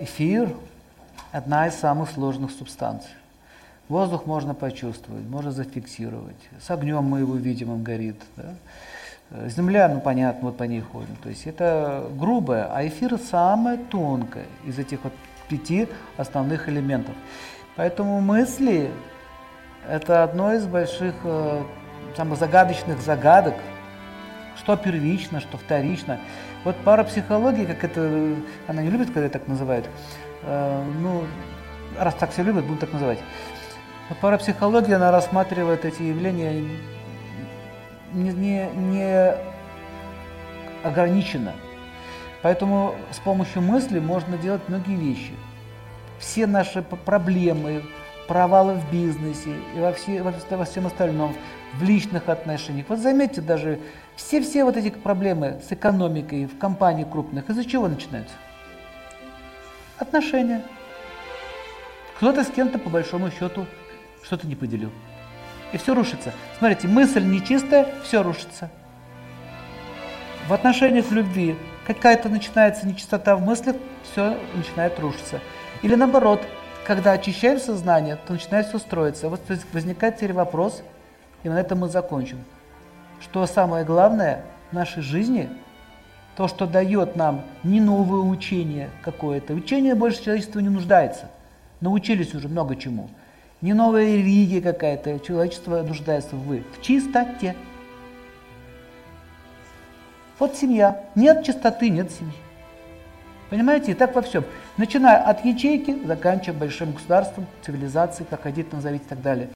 эфир – одна из самых сложных субстанций. Воздух можно почувствовать, можно зафиксировать. С огнем мы его видим, он горит. Да? Земля, ну понятно, вот по ней ходим. То есть это грубое, а эфир самое тонкое из этих вот пяти основных элементов. Поэтому мысли – это одно из больших, э, самых загадочных загадок, что первично, что вторично. Вот парапсихология, как это, она не любит, когда так называют, э, ну, раз так все любят, будем так называть. Вот парапсихология, она рассматривает эти явления не, не, не ограниченно. Поэтому с помощью мысли можно делать многие вещи. Все наши проблемы, провалы в бизнесе и во, все, во, во всем остальном, в личных отношениях. Вот заметьте, даже все-все вот эти проблемы с экономикой в компании крупных, из-за чего начинаются? Отношения. Кто-то с кем-то по большому счету что-то не поделил. И все рушится. Смотрите, мысль нечистая, все рушится. В отношениях любви какая-то начинается нечистота в мыслях, все начинает рушиться. Или наоборот, когда очищаем сознание, то начинает все строиться. Вот возникает теперь вопрос, и на этом мы закончим. Что самое главное в нашей жизни, то, что дает нам не новое учение какое-то. Учение больше человечества не нуждается. Научились уже много чему. Не новая религия какая-то. Человечество нуждается в, в чистоте. Вот семья. Нет чистоты, нет семьи. Понимаете, и так во всем. Начиная от ячейки, заканчивая большим государством, цивилизацией, как хотите назовите и так далее.